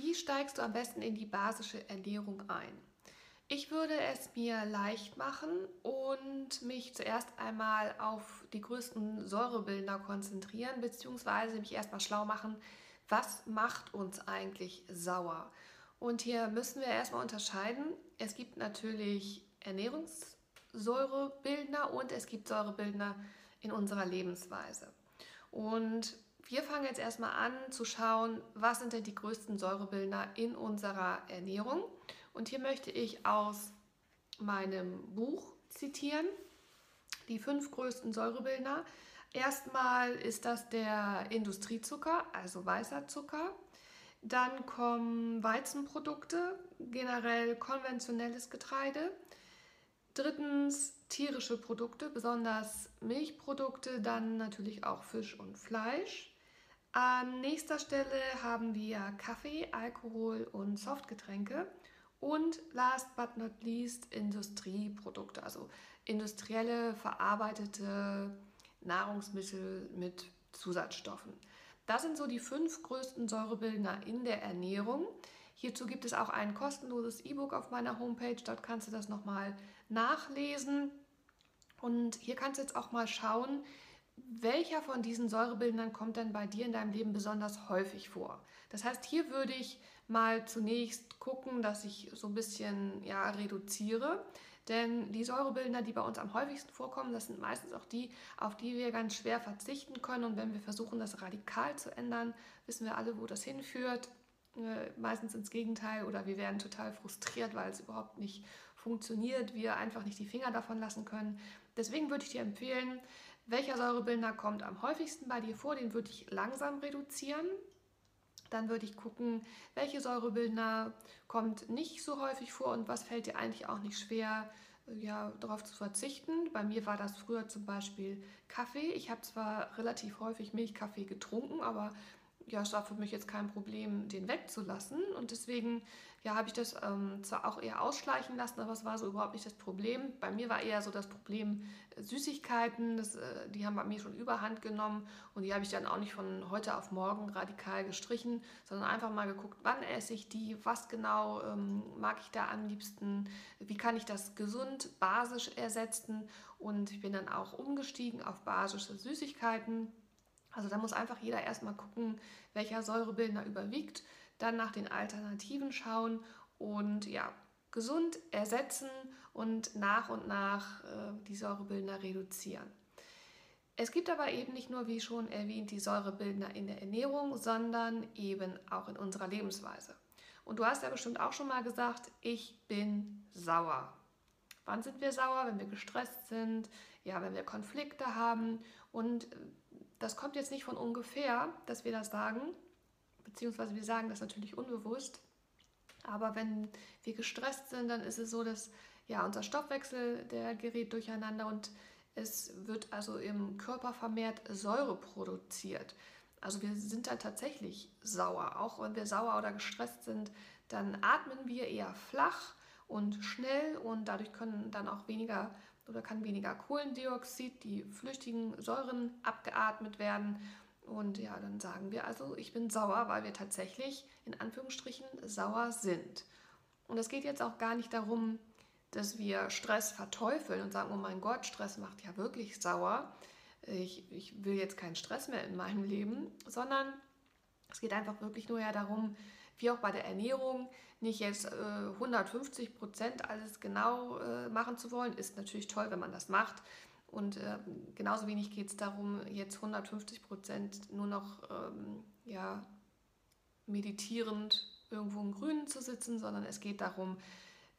Wie steigst du am besten in die basische Ernährung ein? Ich würde es mir leicht machen und mich zuerst einmal auf die größten Säurebildner konzentrieren, beziehungsweise mich erstmal schlau machen, was macht uns eigentlich sauer? Und hier müssen wir erstmal unterscheiden. Es gibt natürlich Ernährungssäurebildner und es gibt Säurebildner in unserer Lebensweise. Und wir fangen jetzt erstmal an zu schauen, was sind denn die größten Säurebildner in unserer Ernährung. Und hier möchte ich aus meinem Buch zitieren, die fünf größten Säurebildner. Erstmal ist das der Industriezucker, also weißer Zucker. Dann kommen Weizenprodukte, generell konventionelles Getreide. Drittens tierische Produkte, besonders Milchprodukte, dann natürlich auch Fisch und Fleisch. An nächster Stelle haben wir Kaffee, Alkohol und Softgetränke. Und last but not least Industrieprodukte, also industrielle verarbeitete Nahrungsmittel mit Zusatzstoffen. Das sind so die fünf größten Säurebildner in der Ernährung. Hierzu gibt es auch ein kostenloses E-Book auf meiner Homepage. Dort kannst du das nochmal nachlesen. Und hier kannst du jetzt auch mal schauen, welcher von diesen Säurebildern kommt denn bei dir in deinem Leben besonders häufig vor? Das heißt, hier würde ich mal zunächst gucken, dass ich so ein bisschen ja, reduziere. Denn die Säurebildner, die bei uns am häufigsten vorkommen, das sind meistens auch die, auf die wir ganz schwer verzichten können. Und wenn wir versuchen, das radikal zu ändern, wissen wir alle, wo das hinführt. Äh, meistens ins Gegenteil oder wir werden total frustriert, weil es überhaupt nicht funktioniert, wir einfach nicht die Finger davon lassen können. Deswegen würde ich dir empfehlen, welcher Säurebildner kommt am häufigsten bei dir vor? Den würde ich langsam reduzieren. Dann würde ich gucken, welche Säurebildner kommt nicht so häufig vor und was fällt dir eigentlich auch nicht schwer, ja, darauf zu verzichten. Bei mir war das früher zum Beispiel Kaffee. Ich habe zwar relativ häufig Milchkaffee getrunken, aber ja, es war für mich jetzt kein Problem, den wegzulassen. Und deswegen ja, habe ich das ähm, zwar auch eher ausschleichen lassen, aber es war so überhaupt nicht das Problem. Bei mir war eher so das Problem äh, Süßigkeiten, das, äh, die haben bei mir schon überhand genommen und die habe ich dann auch nicht von heute auf morgen radikal gestrichen, sondern einfach mal geguckt, wann esse ich die, was genau ähm, mag ich da am liebsten, wie kann ich das gesund, basisch ersetzen und ich bin dann auch umgestiegen auf basische Süßigkeiten also da muss einfach jeder erstmal gucken, welcher Säurebildner überwiegt, dann nach den Alternativen schauen und ja, gesund ersetzen und nach und nach äh, die Säurebildner reduzieren. Es gibt aber eben nicht nur, wie schon erwähnt, die Säurebildner in der Ernährung, sondern eben auch in unserer Lebensweise. Und du hast ja bestimmt auch schon mal gesagt, ich bin sauer. Wann sind wir sauer? Wenn wir gestresst sind, ja, wenn wir Konflikte haben. Und äh, das kommt jetzt nicht von ungefähr, dass wir das sagen, beziehungsweise wir sagen das natürlich unbewusst. Aber wenn wir gestresst sind, dann ist es so, dass ja unser Stoffwechsel, der gerät durcheinander und es wird also im Körper vermehrt Säure produziert. Also wir sind dann tatsächlich sauer. Auch wenn wir sauer oder gestresst sind, dann atmen wir eher flach und schnell und dadurch können dann auch weniger oder kann weniger Kohlendioxid, die flüchtigen Säuren abgeatmet werden. Und ja, dann sagen wir also, ich bin sauer, weil wir tatsächlich in Anführungsstrichen sauer sind. Und es geht jetzt auch gar nicht darum, dass wir Stress verteufeln und sagen, oh mein Gott, Stress macht ja wirklich sauer. Ich, ich will jetzt keinen Stress mehr in meinem Leben, sondern es geht einfach wirklich nur ja darum, wie auch bei der Ernährung, nicht jetzt äh, 150 Prozent alles genau äh, machen zu wollen, ist natürlich toll, wenn man das macht. Und äh, genauso wenig geht es darum, jetzt 150 Prozent nur noch ähm, ja, meditierend irgendwo im Grünen zu sitzen, sondern es geht darum,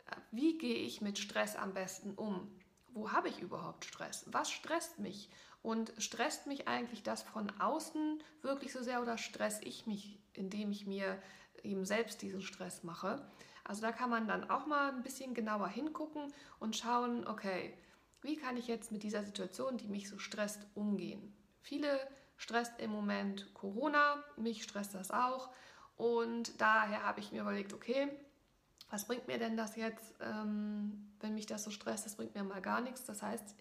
äh, wie gehe ich mit Stress am besten um? Wo habe ich überhaupt Stress? Was stresst mich? Und stresst mich eigentlich das von außen wirklich so sehr oder stress ich mich, indem ich mir eben selbst diesen Stress mache. Also da kann man dann auch mal ein bisschen genauer hingucken und schauen, okay, wie kann ich jetzt mit dieser Situation, die mich so stresst, umgehen? Viele stresst im Moment Corona, mich stresst das auch. Und daher habe ich mir überlegt, okay, was bringt mir denn das jetzt, ähm, wenn mich das so stresst? Das bringt mir mal gar nichts. Das heißt,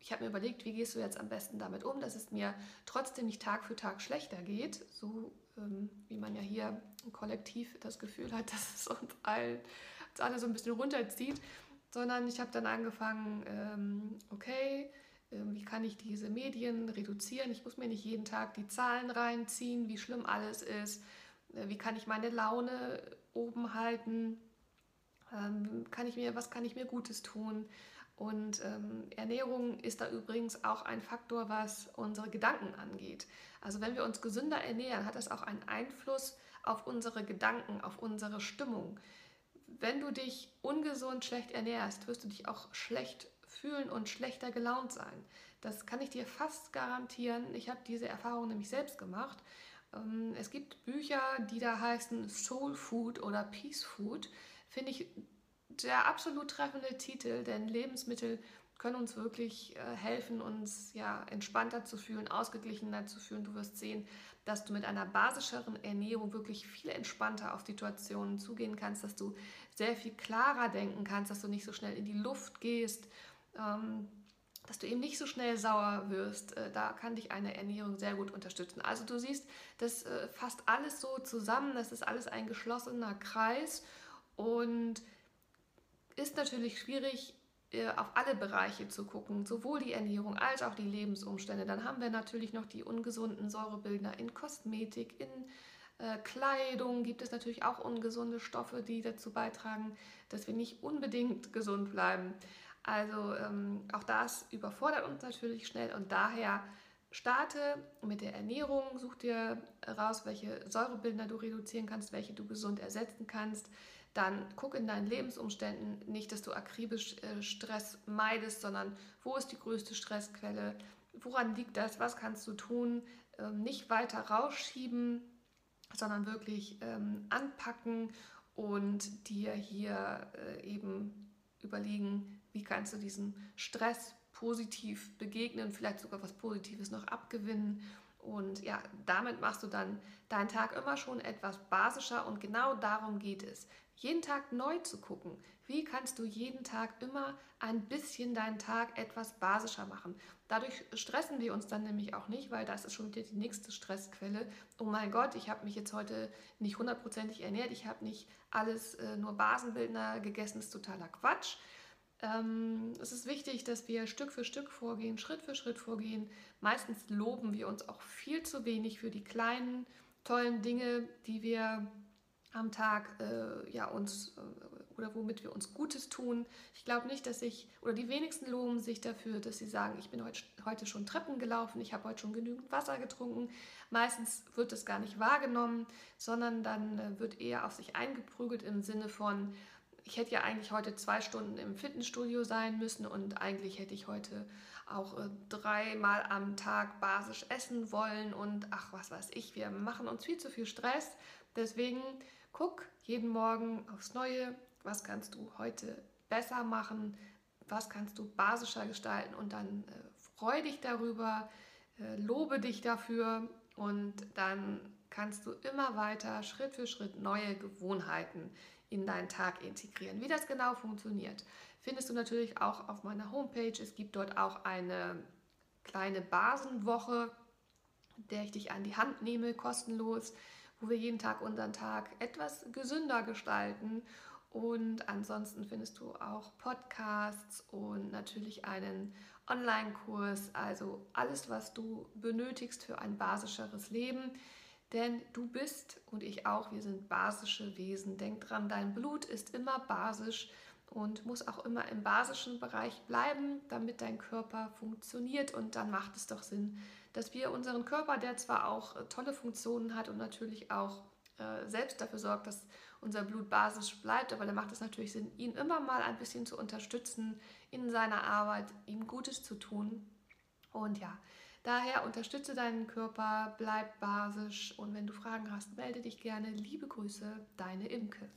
ich habe mir überlegt, wie gehst du jetzt am besten damit um, dass es mir trotzdem nicht Tag für Tag schlechter geht, so wie man ja hier Kollektiv das Gefühl hat, dass es uns, allen, uns alle so ein bisschen runterzieht, sondern ich habe dann angefangen, ähm, okay, ähm, wie kann ich diese Medien reduzieren? Ich muss mir nicht jeden Tag die Zahlen reinziehen, wie schlimm alles ist. Äh, wie kann ich meine Laune oben halten? Ähm, kann ich mir, was kann ich mir Gutes tun? Und ähm, Ernährung ist da übrigens auch ein Faktor, was unsere Gedanken angeht. Also wenn wir uns gesünder ernähren, hat das auch einen Einfluss auf unsere Gedanken, auf unsere Stimmung. Wenn du dich ungesund schlecht ernährst, wirst du dich auch schlecht fühlen und schlechter gelaunt sein. Das kann ich dir fast garantieren. Ich habe diese Erfahrung nämlich selbst gemacht. Ähm, es gibt Bücher, die da heißen Soul Food oder Peace Food. Finde ich der absolut treffende Titel, denn Lebensmittel können uns wirklich äh, helfen, uns ja entspannter zu fühlen, ausgeglichener zu fühlen. Du wirst sehen, dass du mit einer basischeren Ernährung wirklich viel entspannter auf Situationen zugehen kannst, dass du sehr viel klarer denken kannst, dass du nicht so schnell in die Luft gehst, ähm, dass du eben nicht so schnell sauer wirst. Äh, da kann dich eine Ernährung sehr gut unterstützen. Also du siehst, das äh, fasst alles so zusammen, das ist alles ein geschlossener Kreis und ist natürlich schwierig, äh, auf alle Bereiche zu gucken, sowohl die Ernährung als auch die Lebensumstände. Dann haben wir natürlich noch die ungesunden Säurebildner in Kosmetik, in äh, Kleidung gibt es natürlich auch ungesunde Stoffe, die dazu beitragen, dass wir nicht unbedingt gesund bleiben. Also ähm, auch das überfordert uns natürlich schnell und daher starte mit der Ernährung, such dir raus, welche Säurebildner du reduzieren kannst, welche du gesund ersetzen kannst. Dann guck in deinen Lebensumständen nicht, dass du akribisch äh, Stress meidest, sondern wo ist die größte Stressquelle, woran liegt das, was kannst du tun, ähm, nicht weiter rausschieben, sondern wirklich ähm, anpacken und dir hier äh, eben überlegen, wie kannst du diesem Stress positiv begegnen, vielleicht sogar was Positives noch abgewinnen. Und ja, damit machst du dann deinen Tag immer schon etwas basischer und genau darum geht es jeden Tag neu zu gucken. Wie kannst du jeden Tag immer ein bisschen deinen Tag etwas basischer machen? Dadurch stressen wir uns dann nämlich auch nicht, weil das ist schon wieder die nächste Stressquelle. Oh mein Gott, ich habe mich jetzt heute nicht hundertprozentig ernährt, ich habe nicht alles äh, nur Basenbildner gegessen, ist totaler Quatsch. Ähm, es ist wichtig, dass wir Stück für Stück vorgehen, Schritt für Schritt vorgehen. Meistens loben wir uns auch viel zu wenig für die kleinen, tollen Dinge, die wir am Tag äh, ja, uns äh, oder womit wir uns Gutes tun. Ich glaube nicht, dass ich, oder die wenigsten loben sich dafür, dass sie sagen, ich bin heute, heute schon Treppen gelaufen, ich habe heute schon genügend Wasser getrunken. Meistens wird das gar nicht wahrgenommen, sondern dann äh, wird eher auf sich eingeprügelt im Sinne von, ich hätte ja eigentlich heute zwei Stunden im Fitnessstudio sein müssen und eigentlich hätte ich heute auch äh, dreimal am Tag basisch essen wollen und ach, was weiß ich, wir machen uns viel zu viel Stress. Deswegen Guck jeden Morgen aufs Neue, was kannst du heute besser machen, was kannst du basischer gestalten und dann äh, freu dich darüber, äh, lobe dich dafür und dann kannst du immer weiter Schritt für Schritt neue Gewohnheiten in deinen Tag integrieren. Wie das genau funktioniert, findest du natürlich auch auf meiner Homepage. Es gibt dort auch eine kleine Basenwoche, der ich dich an die Hand nehme, kostenlos wo wir jeden Tag unseren Tag etwas gesünder gestalten. Und ansonsten findest du auch Podcasts und natürlich einen Online-Kurs, also alles, was du benötigst für ein basischeres Leben. Denn du bist und ich auch, wir sind basische Wesen. Denk dran, dein Blut ist immer basisch und muss auch immer im basischen Bereich bleiben, damit dein Körper funktioniert. Und dann macht es doch Sinn, dass wir unseren Körper, der zwar auch äh, tolle Funktionen hat und natürlich auch äh, selbst dafür sorgt, dass unser Blut basisch bleibt, aber da macht es natürlich Sinn, ihn immer mal ein bisschen zu unterstützen in seiner Arbeit, ihm Gutes zu tun. Und ja, daher unterstütze deinen Körper, bleib basisch und wenn du Fragen hast, melde dich gerne. Liebe Grüße, deine Imke.